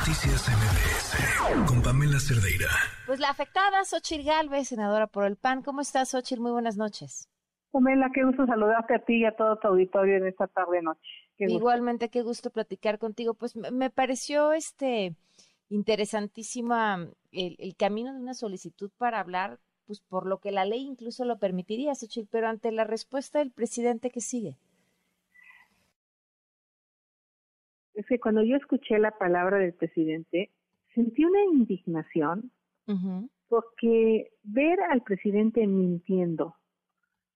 Noticias MBS con Pamela Cerdeira. Pues la afectada, Xochitl Galvez, senadora por el PAN. ¿Cómo estás, Xochitl? Muy buenas noches. Pamela, qué gusto saludarte a ti y a todo tu auditorio en esta tarde-noche. Igualmente, qué gusto platicar contigo. Pues me pareció este interesantísima el, el, camino de una solicitud para hablar, pues por lo que la ley incluso lo permitiría, Xochitl, pero ante la respuesta del presidente que sigue. Es que cuando yo escuché la palabra del presidente, sentí una indignación porque ver al presidente mintiendo,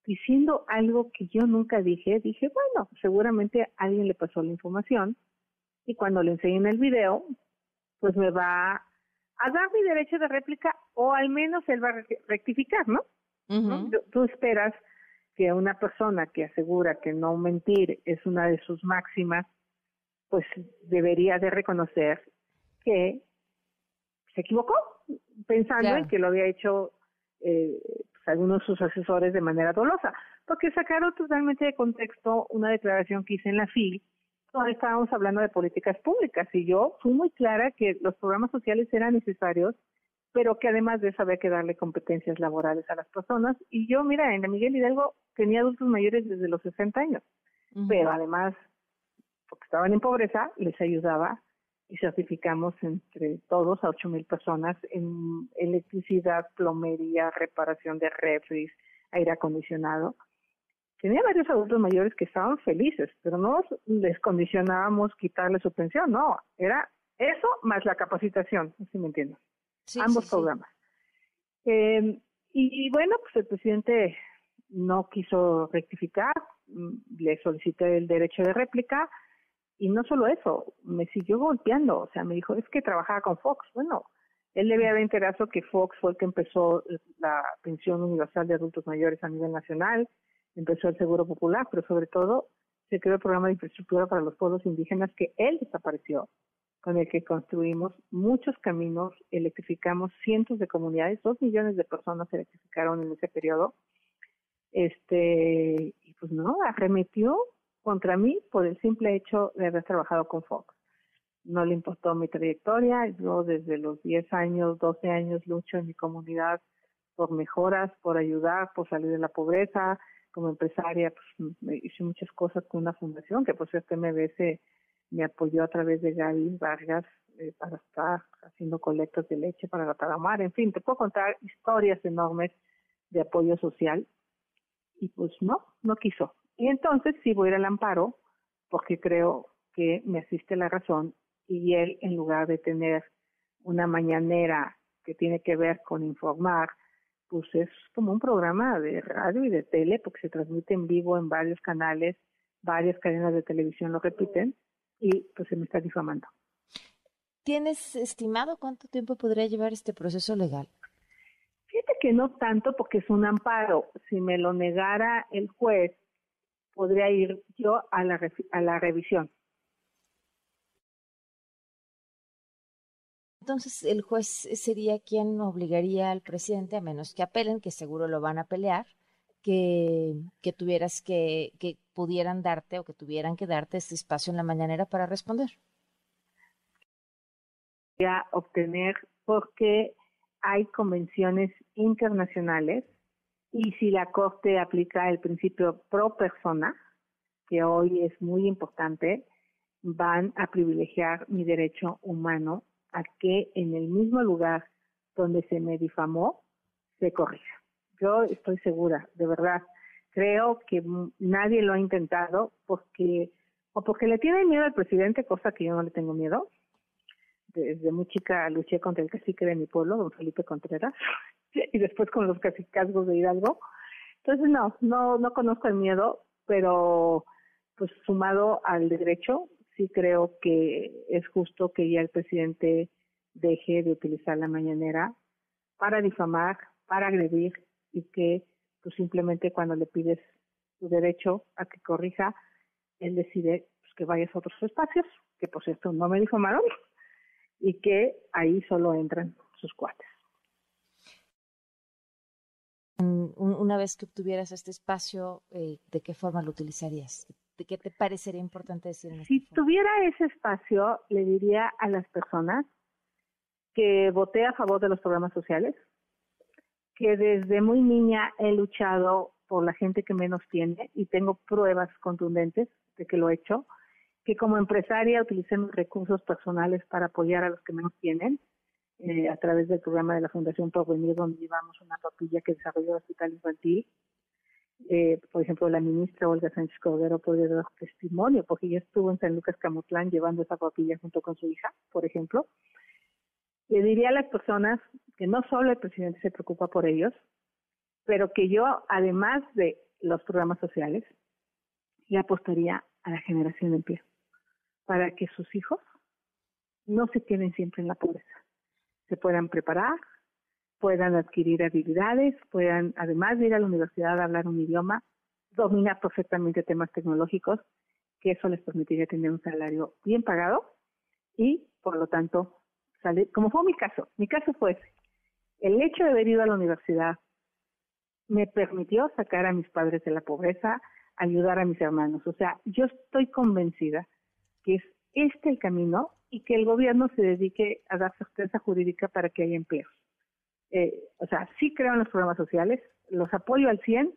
diciendo algo que yo nunca dije, dije, bueno, seguramente a alguien le pasó la información y cuando le enseñen el video, pues me va a dar mi derecho de réplica o al menos él va a rectificar, ¿no? Tú esperas que una persona que asegura que no mentir es una de sus máximas, pues debería de reconocer que se equivocó, pensando en que lo había hecho eh, pues, algunos de sus asesores de manera dolosa, porque sacaron totalmente de contexto una declaración que hice en la FIL, donde estábamos hablando de políticas públicas, y yo fui muy clara que los programas sociales eran necesarios, pero que además de eso había que darle competencias laborales a las personas, y yo, mira, en la Miguel Hidalgo tenía adultos mayores desde los 60 años, pero además estaban en pobreza, les ayudaba y certificamos entre todos a ocho mil personas en electricidad, plomería, reparación de refris, aire acondicionado. Tenía varios adultos mayores que estaban felices, pero no les condicionábamos quitarle su pensión, no, era eso más la capacitación, si me entiendes. Ambos programas. Eh, y, y, bueno, pues el presidente no quiso rectificar, mm, le solicité el derecho de réplica, y no solo eso, me siguió golpeando, o sea, me dijo, es que trabajaba con Fox. Bueno, él le había enterado que Fox fue el que empezó la pensión universal de adultos mayores a nivel nacional, empezó el Seguro Popular, pero sobre todo se creó el programa de infraestructura para los pueblos indígenas que él desapareció, con el que construimos muchos caminos, electrificamos cientos de comunidades, dos millones de personas se electrificaron en ese periodo. Este, y pues no, arremetió contra mí por el simple hecho de haber trabajado con Fox. No le importó mi trayectoria, yo desde los 10 años, 12 años lucho en mi comunidad por mejoras, por ayudar, por salir de la pobreza. Como empresaria, pues hice muchas cosas con una fundación que por cierto MBS me apoyó a través de Gaby Vargas eh, para estar haciendo colectas de leche para la Taramar. En fin, te puedo contar historias enormes de apoyo social y pues no, no quiso. Y entonces sí voy a ir al amparo porque creo que me asiste la razón y él en lugar de tener una mañanera que tiene que ver con informar, pues es como un programa de radio y de tele porque se transmite en vivo en varios canales, varias cadenas de televisión lo repiten y pues se me está difamando. ¿Tienes estimado cuánto tiempo podría llevar este proceso legal? Fíjate que no tanto porque es un amparo. Si me lo negara el juez, podría ir yo a la, a la revisión. Entonces, el juez sería quien obligaría al presidente, a menos que apelen, que seguro lo van a pelear, que, que tuvieras que, que pudieran darte o que tuvieran que darte este espacio en la mañanera para responder. Ya obtener, porque hay convenciones internacionales y si la Corte aplica el principio pro persona, que hoy es muy importante, van a privilegiar mi derecho humano a que en el mismo lugar donde se me difamó se corrija. Yo estoy segura, de verdad. Creo que nadie lo ha intentado porque o porque le tiene miedo al presidente, cosa que yo no le tengo miedo. Desde muy chica luché contra el cacique de mi pueblo, don Felipe Contreras, y después con los casicazgos de Hidalgo. Entonces, no, no, no conozco el miedo, pero pues sumado al derecho, sí creo que es justo que ya el presidente deje de utilizar la mañanera para difamar, para agredir y que pues simplemente cuando le pides su derecho a que corrija, él decide pues, que vayas a otros espacios, que por cierto no me difamaron, y que ahí solo entran sus cuates una vez que obtuvieras este espacio, eh, ¿de qué forma lo utilizarías? ¿qué te parecería importante decir? En si tuviera ese espacio, le diría a las personas que voté a favor de los programas sociales, que desde muy niña he luchado por la gente que menos tiene y tengo pruebas contundentes de que lo he hecho, que como empresaria utilicé mis recursos personales para apoyar a los que menos tienen, eh, a través del programa de la Fundación Venir, donde llevamos una papilla que desarrolló el Hospital Infantil. Eh, por ejemplo, la ministra Olga Sánchez Cordero puede dar testimonio, porque ella estuvo en San Lucas Camotlán llevando esa papilla junto con su hija, por ejemplo. Le diría a las personas que no solo el presidente se preocupa por ellos, pero que yo, además de los programas sociales, le apostaría a la generación de empleo, para que sus hijos no se queden siempre en la pobreza, puedan preparar, puedan adquirir habilidades, puedan, además de ir a la universidad a hablar un idioma, dominar perfectamente temas tecnológicos, que eso les permitiría tener un salario bien pagado y, por lo tanto, salir, como fue mi caso, mi caso fue ese. El hecho de haber ido a la universidad me permitió sacar a mis padres de la pobreza, ayudar a mis hermanos. O sea, yo estoy convencida que es este el camino y que el gobierno se dedique a dar certeza jurídica para que haya empleos. Eh, o sea, sí creo en los programas sociales, los apoyo al 100,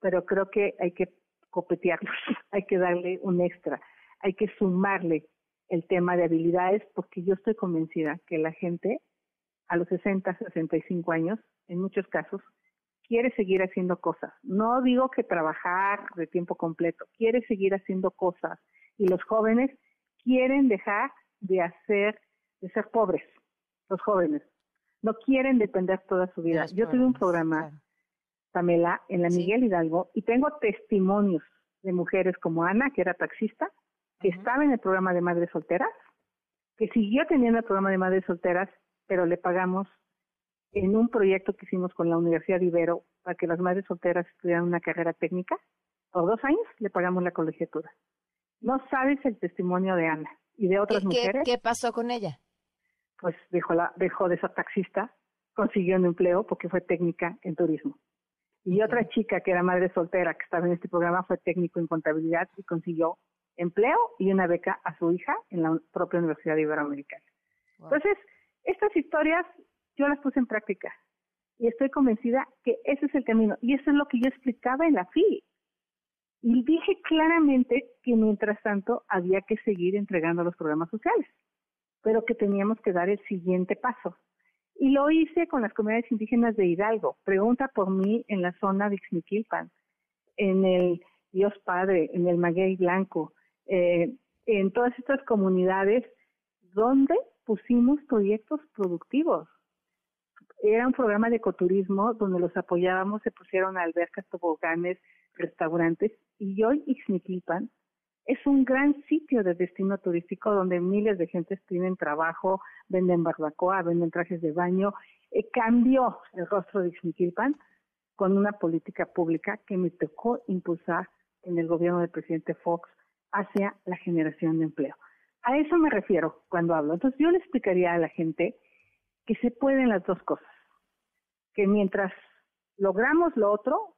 pero creo que hay que copetearlos, hay que darle un extra, hay que sumarle el tema de habilidades, porque yo estoy convencida que la gente a los 60, 65 años, en muchos casos, quiere seguir haciendo cosas. No digo que trabajar de tiempo completo, quiere seguir haciendo cosas. Y los jóvenes quieren dejar de hacer, de ser pobres, los jóvenes. No quieren depender toda su vida. Yo tuve un programa, Pamela, en la Miguel Hidalgo, y tengo testimonios de mujeres como Ana, que era taxista, que estaba en el programa de madres solteras, que siguió teniendo el programa de madres solteras, pero le pagamos en un proyecto que hicimos con la Universidad de Ibero para que las madres solteras estudiaran una carrera técnica. Por dos años le pagamos la colegiatura. No sabes el testimonio de Ana y de otras mujeres. ¿Qué pasó con ella? Pues dejó, la, dejó de ser taxista, consiguió un empleo porque fue técnica en turismo. Y otra chica que era madre soltera que estaba en este programa fue técnico en contabilidad y consiguió empleo y una beca a su hija en la propia Universidad Iberoamericana. Entonces, estas historias yo las puse en práctica y estoy convencida que ese es el camino. Y eso es lo que yo explicaba en la FI. Y dije claramente que mientras tanto había que seguir entregando los programas sociales, pero que teníamos que dar el siguiente paso. Y lo hice con las comunidades indígenas de Hidalgo. Pregunta por mí en la zona de Ixmiquilpan, en el Dios Padre, en el Maguey Blanco, eh, en todas estas comunidades donde pusimos proyectos productivos era un programa de ecoturismo donde los apoyábamos, se pusieron albercas, toboganes, restaurantes y hoy Ixmiquilpan es un gran sitio de destino turístico donde miles de gentes tienen trabajo, venden barbacoa, venden trajes de baño. Eh, cambió el rostro de Ixmiquilpan con una política pública que me tocó impulsar en el gobierno del presidente Fox hacia la generación de empleo. A eso me refiero cuando hablo. Entonces yo le explicaría a la gente que se pueden las dos cosas, que mientras logramos lo otro,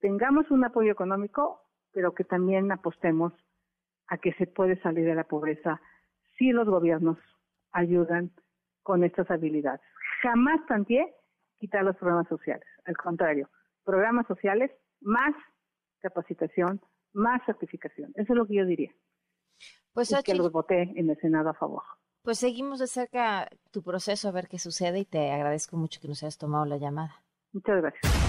tengamos un apoyo económico, pero que también apostemos a que se puede salir de la pobreza si los gobiernos ayudan con estas habilidades. Jamás también quitar los programas sociales, al contrario, programas sociales más capacitación, más certificación. Eso es lo que yo diría. Pues que los voté en el Senado a favor. Pues seguimos de cerca tu proceso a ver qué sucede y te agradezco mucho que nos hayas tomado la llamada. Muchas gracias.